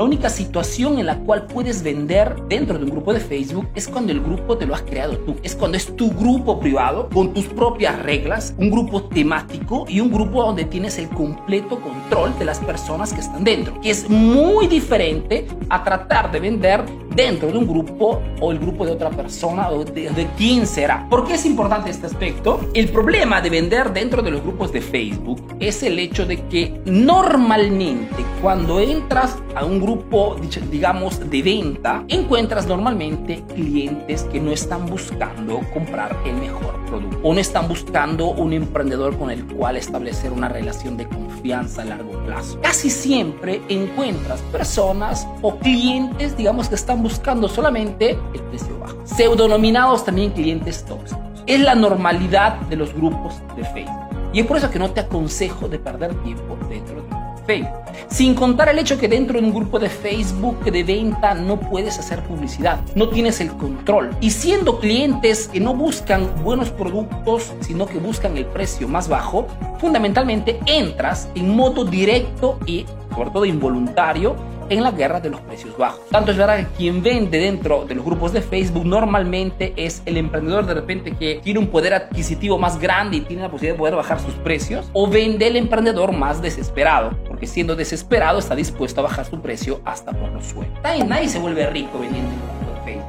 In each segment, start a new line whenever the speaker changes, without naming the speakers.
La única situación en la cual puedes vender dentro de un grupo de Facebook es cuando el grupo te lo has creado tú. Es cuando es tu grupo privado con tus propias reglas, un grupo temático y un grupo donde tienes el completo control de las personas que están dentro. Que es muy diferente a tratar de vender dentro de un grupo o el grupo de otra persona o de, de, quién será. ¿Por qué es importante este aspecto? El problema de vender dentro de los grupos de Facebook es el hecho de que normalmente cuando entras a un grupo, digamos, de venta, encuentras normalmente clientes que no están buscando comprar el mejor producto o no están buscando un emprendedor con el cual establecer una relación de confianza a largo plazo. Casi siempre encuentras personas o clientes, digamos, que están buscando solamente el precio bajo. Pseudonominados también clientes tóxicos. Es la normalidad de los grupos de Facebook. Y es por eso que no te aconsejo de perder tiempo dentro de Facebook. Sin contar el hecho que dentro de un grupo de Facebook de venta no puedes hacer publicidad, no tienes el control. Y siendo clientes que no buscan buenos productos, sino que buscan el precio más bajo, fundamentalmente entras en modo directo y sobre todo involuntario en la guerra de los precios bajos. Tanto es verdad que quien vende dentro de los grupos de Facebook normalmente es el emprendedor de repente que tiene un poder adquisitivo más grande y tiene la posibilidad de poder bajar sus precios, o vende el emprendedor más desesperado, porque siendo desesperado está dispuesto a bajar su precio hasta por los suelos. Nadie se vuelve rico vendiendo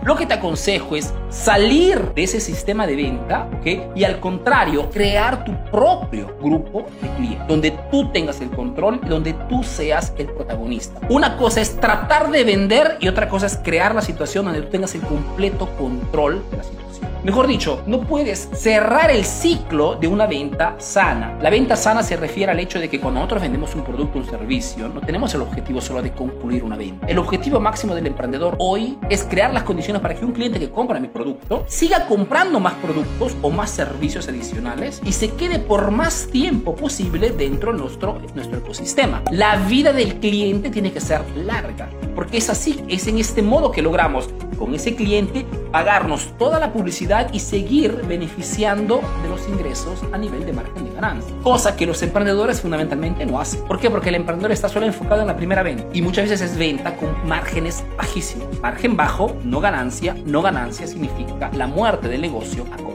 lo que te aconsejo es salir de ese sistema de venta, ¿ok? Y al contrario, crear tu propio grupo de clientes, donde tú tengas el control y donde tú seas el protagonista. Una cosa es tratar de vender y otra cosa es crear la situación donde tú tengas el completo control de la situación. Mejor dicho, no puedes cerrar el ciclo de una venta sana. La venta sana se refiere al hecho de que cuando nosotros vendemos un producto o un servicio, no tenemos el objetivo solo de concluir una venta. El objetivo máximo del emprendedor hoy es crear las condiciones para que un cliente que compra mi producto siga comprando más productos o más servicios adicionales y se quede por más tiempo posible dentro de nuestro, nuestro ecosistema. La vida del cliente tiene que ser larga, porque es así, es en este modo que logramos con ese cliente pagarnos toda la publicidad y seguir beneficiando de los ingresos a nivel de margen de ganancia. Cosa que los emprendedores fundamentalmente no hacen. ¿Por qué? Porque el emprendedor está solo enfocado en la primera venta y muchas veces es venta con márgenes bajísimos. Margen bajo, no ganancia, no ganancia significa la muerte del negocio a.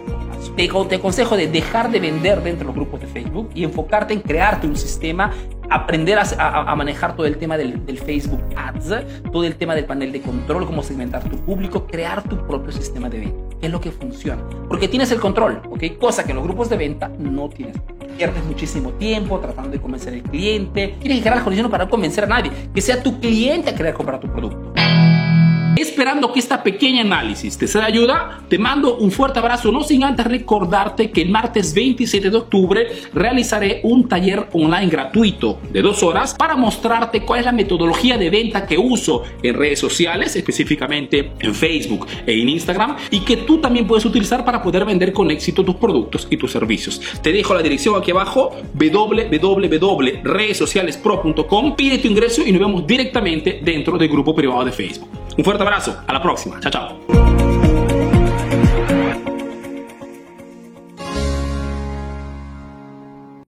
Te, te aconsejo de dejar de vender dentro de los grupos de Facebook y enfocarte en crearte un sistema aprender a, manejar todo el tema del, Facebook Ads, todo el tema del panel de control, cómo segmentar tu público, crear tu propio sistema de venta. es lo que funciona? Porque tienes el control, ¿ok? Cosa que en los grupos de venta no tienes. Pierdes muchísimo tiempo tratando de convencer al cliente. Tienes que crear las condiciones para no convencer a nadie. Que sea tu cliente a querer comprar tu producto. Esperando que esta pequeña análisis te sea de ayuda, te mando un fuerte abrazo, no sin antes recordarte que el martes 27 de octubre realizaré un taller online gratuito de dos horas para mostrarte cuál es la metodología de venta que uso en redes sociales, específicamente en Facebook e Instagram, y que tú también puedes utilizar para poder vender con éxito tus productos y tus servicios. Te dejo la dirección aquí abajo, www.redesocialespro.com, pide tu ingreso y nos vemos directamente dentro del grupo privado de Facebook. Un fuerte abrazo, a la próxima, chao chao.